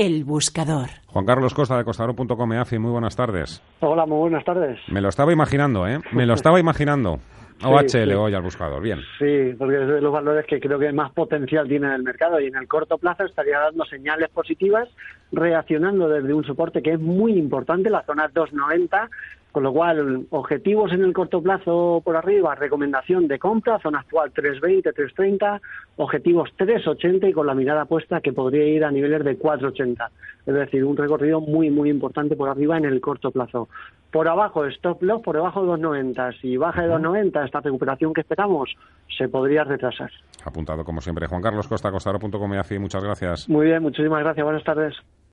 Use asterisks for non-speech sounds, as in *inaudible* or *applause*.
El buscador. Juan Carlos Costa de costador.com, AFI, muy buenas tardes. Hola, muy buenas tardes. Me lo estaba imaginando, ¿eh? Me lo estaba imaginando. *laughs* OHL, hoy al buscador, bien. Sí, porque es de los valores que creo que más potencial tiene en el mercado y en el corto plazo estaría dando señales positivas, reaccionando desde un soporte que es muy importante, la zona 290, con lo cual, objetivos en el corto plazo por arriba, recomendación de compra, zona actual 320, 330, objetivos 380 y con la mirada puesta que podría ir a niveles de 480. Es decir, un recorrido muy, muy importante por arriba en el corto plazo. Por abajo, stop loss, por debajo de 290. Si baja de 290, esta recuperación que esperamos se podría retrasar. Apuntado como siempre. Juan Carlos Costa, costador.com y muchas gracias. Muy bien, muchísimas gracias. Buenas tardes.